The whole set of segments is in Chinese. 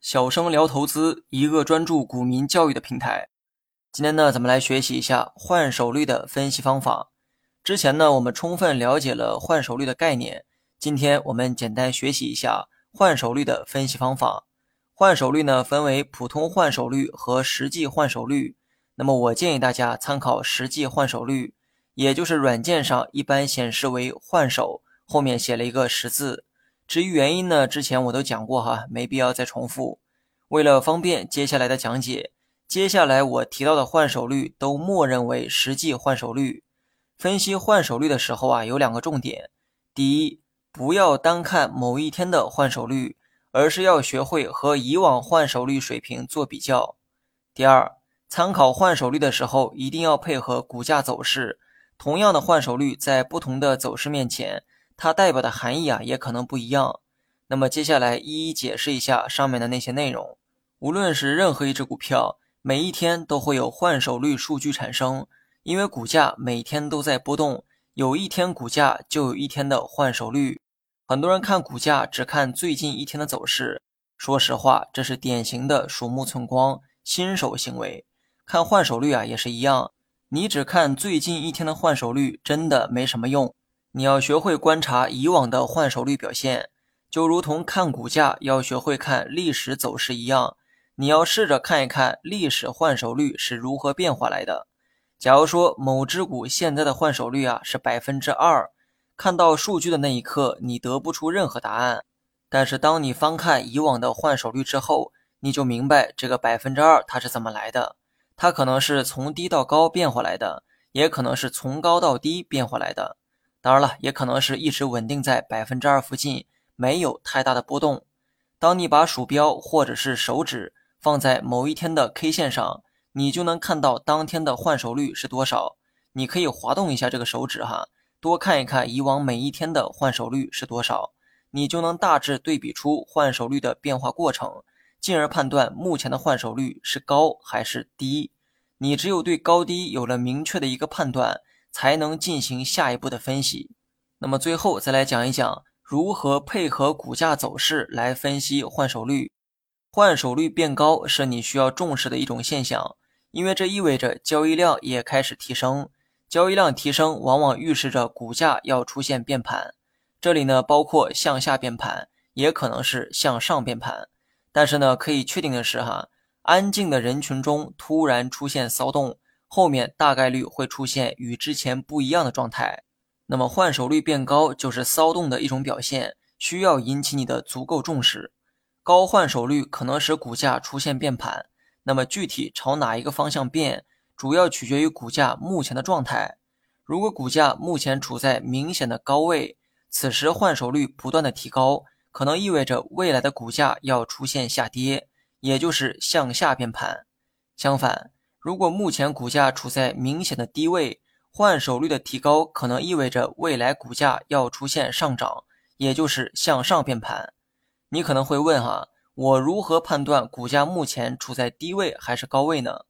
小生聊投资，一个专注股民教育的平台。今天呢，咱们来学习一下换手率的分析方法。之前呢，我们充分了解了换手率的概念。今天我们简单学习一下换手率的分析方法。换手率呢，分为普通换手率和实际换手率。那么我建议大家参考实际换手率，也就是软件上一般显示为换手，后面写了一个十字。至于原因呢，之前我都讲过哈，没必要再重复。为了方便接下来的讲解，接下来我提到的换手率都默认为实际换手率。分析换手率的时候啊，有两个重点：第一，不要单看某一天的换手率，而是要学会和以往换手率水平做比较；第二，参考换手率的时候，一定要配合股价走势。同样的换手率，在不同的走势面前。它代表的含义啊，也可能不一样。那么接下来一一解释一下上面的那些内容。无论是任何一只股票，每一天都会有换手率数据产生，因为股价每天都在波动，有一天股价就有一天的换手率。很多人看股价只看最近一天的走势，说实话，这是典型的鼠目寸光、新手行为。看换手率啊，也是一样，你只看最近一天的换手率，真的没什么用。你要学会观察以往的换手率表现，就如同看股价要学会看历史走势一样。你要试着看一看历史换手率是如何变化来的。假如说某只股现在的换手率啊是百分之二，看到数据的那一刻你得不出任何答案。但是当你翻看以往的换手率之后，你就明白这个百分之二它是怎么来的。它可能是从低到高变化来的，也可能是从高到低变化来的。当然了，也可能是一直稳定在百分之二附近，没有太大的波动。当你把鼠标或者是手指放在某一天的 K 线上，你就能看到当天的换手率是多少。你可以滑动一下这个手指哈，多看一看以往每一天的换手率是多少，你就能大致对比出换手率的变化过程，进而判断目前的换手率是高还是低。你只有对高低有了明确的一个判断。才能进行下一步的分析。那么最后再来讲一讲如何配合股价走势来分析换手率。换手率变高是你需要重视的一种现象，因为这意味着交易量也开始提升。交易量提升往往预示着股价要出现变盘。这里呢包括向下变盘，也可能是向上变盘。但是呢可以确定的是哈，安静的人群中突然出现骚动。后面大概率会出现与之前不一样的状态，那么换手率变高就是骚动的一种表现，需要引起你的足够重视。高换手率可能使股价出现变盘，那么具体朝哪一个方向变，主要取决于股价目前的状态。如果股价目前处在明显的高位，此时换手率不断的提高，可能意味着未来的股价要出现下跌，也就是向下变盘。相反，如果目前股价处在明显的低位，换手率的提高可能意味着未来股价要出现上涨，也就是向上变盘。你可能会问哈，我如何判断股价目前处在低位还是高位呢？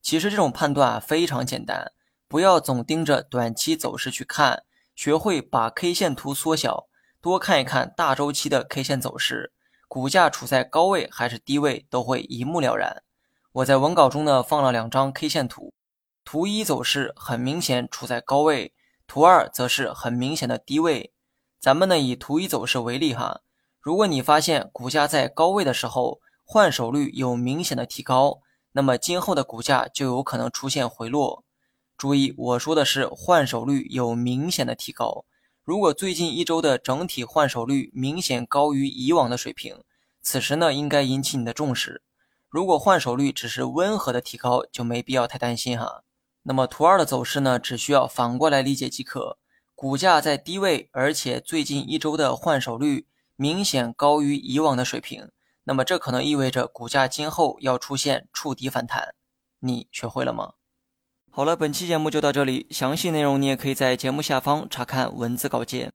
其实这种判断非常简单，不要总盯着短期走势去看，学会把 K 线图缩小，多看一看大周期的 K 线走势，股价处在高位还是低位都会一目了然。我在文稿中呢放了两张 K 线图，图一走势很明显处在高位，图二则是很明显的低位。咱们呢以图一走势为例哈，如果你发现股价在高位的时候换手率有明显的提高，那么今后的股价就有可能出现回落。注意我说的是换手率有明显的提高，如果最近一周的整体换手率明显高于以往的水平，此时呢应该引起你的重视。如果换手率只是温和的提高，就没必要太担心哈。那么图二的走势呢，只需要反过来理解即可。股价在低位，而且最近一周的换手率明显高于以往的水平，那么这可能意味着股价今后要出现触底反弹。你学会了吗？好了，本期节目就到这里，详细内容你也可以在节目下方查看文字稿件。